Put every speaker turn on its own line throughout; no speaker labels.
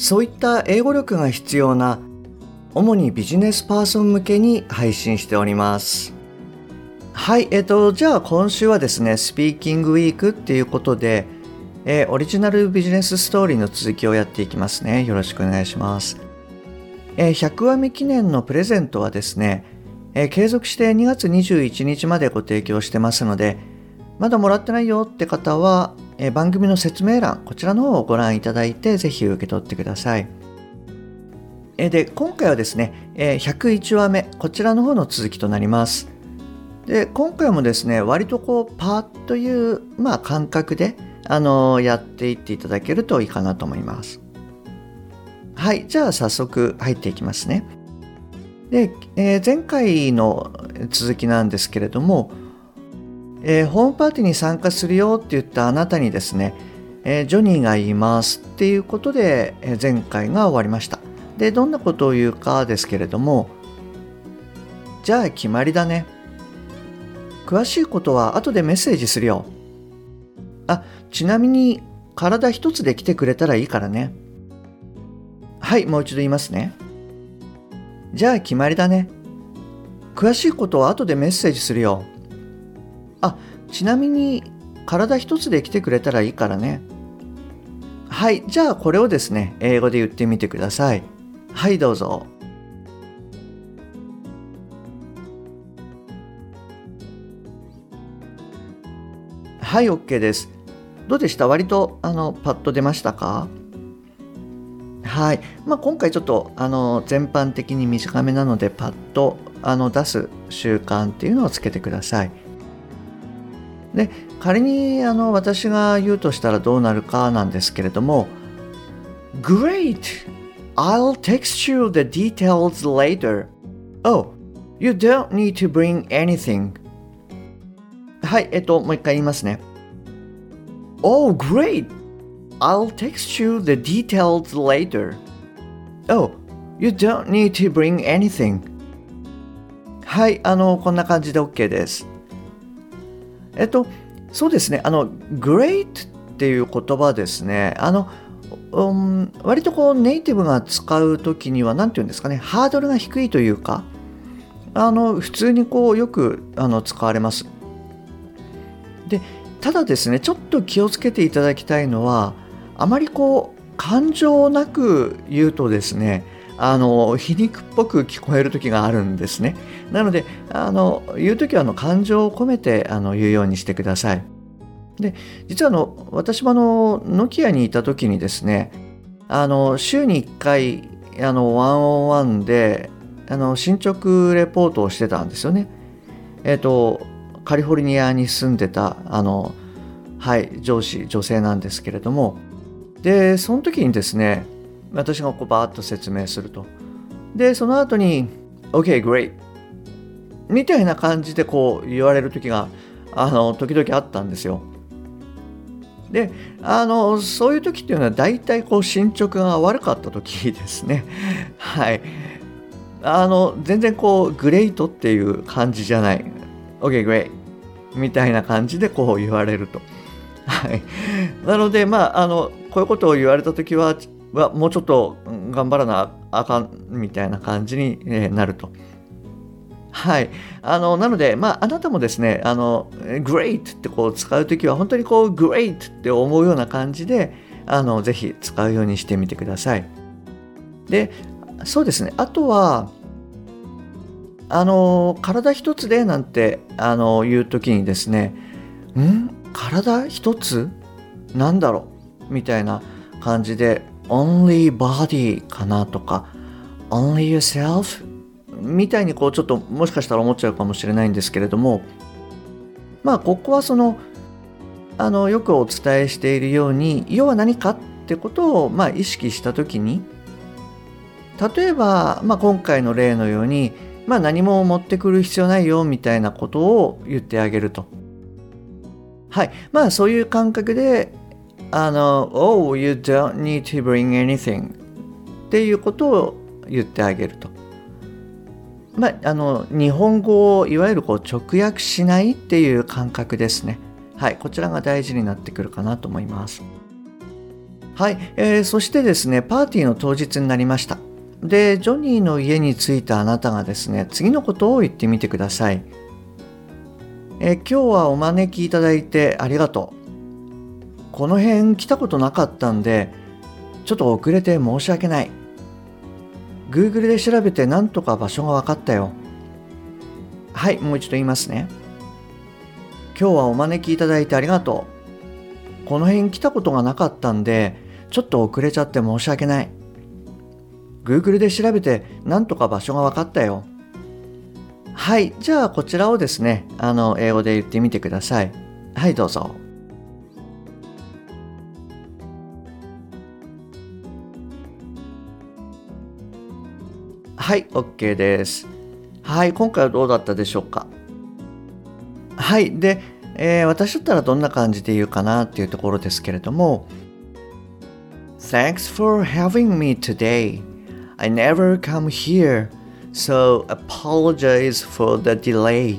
そういった英語力が必要な主にビジネスパーソン向けに配信しております。はいえっ、とじゃあ今週はですねスピーキングウィークっていうことで、えー、オリジナルビジネスストーリーの続きをやっていきますね。よろしくお願いします。えー、100話目記念のプレゼントはですね、えー、継続して2月21日までご提供してますので、まだもらってないよって方は、え、番組の説明欄、こちらの方をご覧いただいて、ぜひ受け取ってください。え、で、今回はですね、え、101話目、こちらの方の続きとなります。で、今回もですね、割とこう、パーッという、まあ、感覚で、あのやっていっていただけるといいかなと思います。はい、じゃあ早速入っていきますね。で、えー、前回の続きなんですけれども、えー、ホームパーティーに参加するよって言ったあなたにですね、えー、ジョニーが言いますっていうことで、え前回が終わりました。で、どんなことを言うかですけれども、じゃあ決まりだね。詳しいことは後でメッセージするよ。あ、ちなみに体一つで来てくれたらいいからね。はい、もう一度言いますね。じゃあ決まりだね。詳しいことは後でメッセージするよ。あ、ちなみに体一つで来てくれたらいいからね。はい、じゃあこれをですね、英語で言ってみてください。はい、どうぞ。はい、OK です。どうでした？割とあのパッと出ましたか？はいまあ、今回ちょっとあの全般的に短めなのでパッとあの出す習慣っていうのをつけてください。で仮にあの私が言うとしたらどうなるかなんですけれども Great! I'll text you the details later. Oh, you don't need to bring anything. はい、えっと、もう一回言いますね。Oh, great! I'll text you the details later. Oh, you don't need to bring anything. はい、あの、こんな感じで OK です。えっと、そうですね、あの、great っていう言葉ですね、あの、うん、割とこうネイティブが使う時には何て言うんですかね。ハードルが低いというかあの普通にこうよくあの使われます。でただですねちょっと気をつけていただきたいのはあまりこう感情なく言うとですねあの皮肉っぽく聞こえる時があるんですね。なのであの言う時はあの感情を込めてあの言うようにしてください。で実はあの私もあのノキアにいた時にですねあの週に1回あのワンオンワンであの進捗レポートをしてたんですよね。えっ、とカリフォルニアに住んでたあのはい上司女性なんですけれども。でその時にですね私がこうバーッと説明すると。でその後に OK great. みたいな感じでこう言われる時があの時々あったんですよ。であのそういう時っていうのは大体こう進捗が悪かった時ですね。はい。あの全然こうグレートっていう感じじゃない。OK great. みたいな感じでこう言われると。はい、なので、まあ、あのこういうことを言われた時ははもうちょっと頑張らなあかんみたいな感じになると。はい。あの、なので、まあ、あなたもですね、あの、great ってこう使うときは、本当にこう、great って思うような感じで、あの、ぜひ使うようにしてみてください。で、そうですね。あとは、あの、体一つでなんて、あの、言うときにですね、ん？体一つ？なんだろう？みたいな感じで only body かなとか only yourself みたいにこうちょっともしかしたら思っちゃうかもしれないんですけれどもまあここはそのあのよくお伝えしているように要は何かってことを、まあ、意識した時に例えば、まあ、今回の例のように、まあ、何も持ってくる必要ないよみたいなことを言ってあげると。はいまあそういう感覚であの「Oh, you don't need to bring anything」っていうことを言ってあげると。まあ、あの日本語をいわゆるこう直訳しないっていう感覚ですね。はい、こちらが大事になってくるかなと思います。はい、えー、そしてですね、パーティーの当日になりました。で、ジョニーの家に着いたあなたがですね、次のことを言ってみてください。えー、今日はお招きいただいてありがとう。この辺来たことなかったんで、ちょっと遅れて申し訳ない。Google で調べてなんとか場所が分かったよ。はい、もう一度言いますね。今日はお招きいただいてありがとう。この辺来たことがなかったんで、ちょっと遅れちゃって申し訳ない。Google で調べてなんとか場所が分かったよ。はい、じゃあこちらをですね、あの、英語で言ってみてください。はい、どうぞ。はい、OK です。はい、今回はどうだったでしょうか。はい、で、えー、私だったらどんな感じで言うかなっていうところですけれども、Thanks for having me today. I never come here, so apologize for the delay.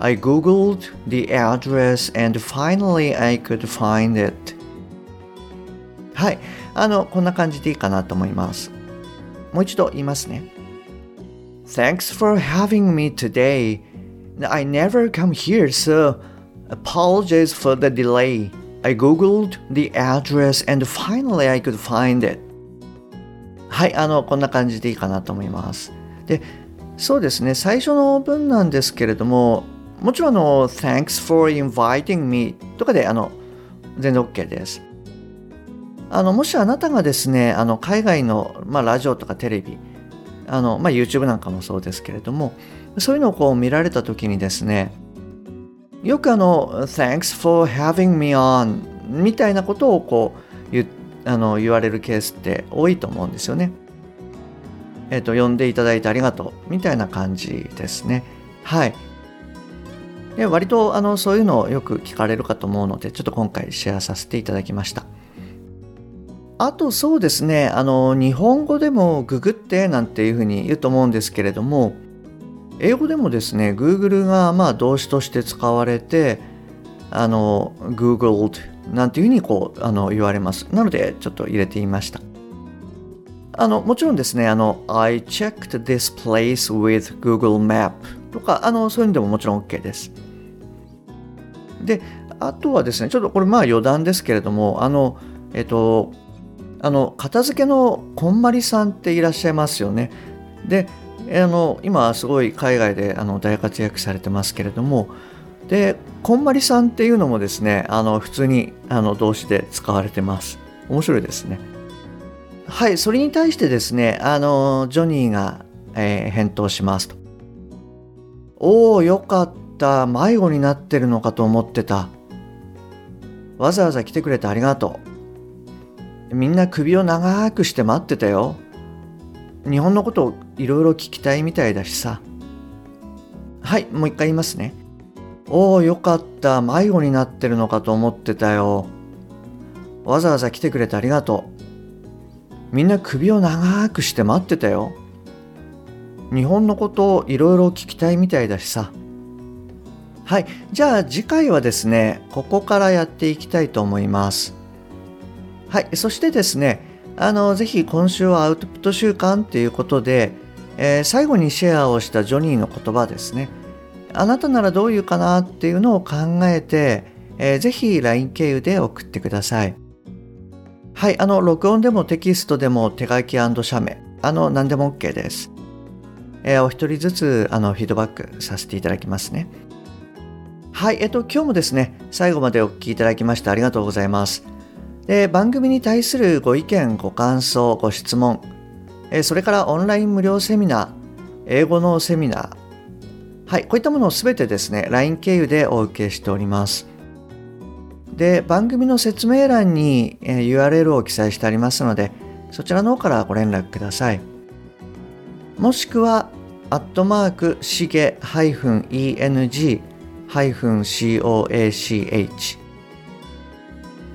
I googled the address and finally I could find it. はい、あの、こんな感じでいいかなと思います。もう一度言いますね。Thanks for having me today. I never come here, so apologize for the delay. I googled the address and finally I could find it. はい、あの、こんな感じでいいかなと思います。で、そうですね、最初の文なんですけれども、もちろんあの、Thanks for inviting me とかで、あの、全然 OK です。あの、もしあなたがですね、あの、海外の、まあ、ラジオとかテレビ、あの、まあ、YouTube なんかもそうですけれども、そういうのをこう見られた時にですね、よくあの、Thanks for having me on みたいなことをこう言あの言われるケースって多いと思うんですよね。えっ、ー、と、呼んでいただいてありがとうみたいな感じですね。はい。で割とあのそういうのをよく聞かれるかと思うので、ちょっと今回シェアさせていただきました。あとそうですね、あの、日本語でもググってなんていうふうに言うと思うんですけれども、英語でもですね、Google がまあ動詞として使われて、あの、Googled なんていうふうにこうあの言われます。なのでちょっと入れてみました。あのもちろんですね、あの、I checked this place with Google Map とか、あのそういうのでももちろん OK です。で、あとはですね、ちょっとこれまあ余談ですけれども、あの、えっと、あの片付けのこんまりさんっていらっしゃいますよね。であの今すごい海外であの大活躍されてますけれども。でこんまりさんっていうのもですねあの普通にあの動詞で使われてます。面白いですね。はいそれに対してですねあのジョニーが、えー、返答しますと。おおよかった。迷子になってるのかと思ってた。わざわざ来てくれてありがとう。みんな首を長くして待ってたよ。日本のことをいろいろ聞きたいみたいだしさ。はい、もう一回言いますね。おお、よかった。迷子になってるのかと思ってたよ。わざわざ来てくれてありがとう。みんな首を長くして待ってたよ。日本のことをいろいろ聞きたいみたいだしさ。はい。じゃあ次回はですね、ここからやっていきたいと思います。はい、そしてですね、あのぜひ今週はアウトプット週間ということで、えー、最後にシェアをしたジョニーの言葉ですね。あなたならどういうかなっていうのを考えて、えー、ぜひ LINE 経由で送ってください。はい、あの、録音でもテキストでも手書き写メ、あの、何でも OK です。えー、お一人ずつ、あの、フィードバックさせていただきますね。はい、えっと、今日もですね、最後までお聞きいただきましてありがとうございます。で番組に対するご意見ご感想ご質問それからオンライン無料セミナー英語のセミナーはいこういったものをすべてですね LINE 経由でお受けしております。で番組の説明欄に、URL を記載してありますのでそちらの方からご連絡ください。もしくはアットマークしげ -eng-coach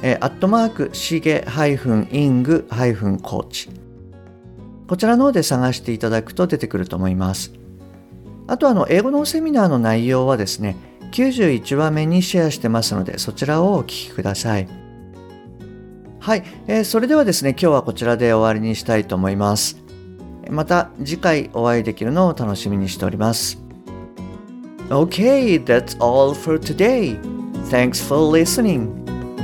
えアットマークしげ -ing-coach こちらの方で探していただくと出てくると思います。あとあの英語のセミナーの内容はですね91話目にシェアしてますのでそちらをお聞きください。はい、えー、それではですね今日はこちらで終わりにしたいと思います。また次回お会いできるのを楽しみにしております。Okay, that's all for today. Thanks for listening.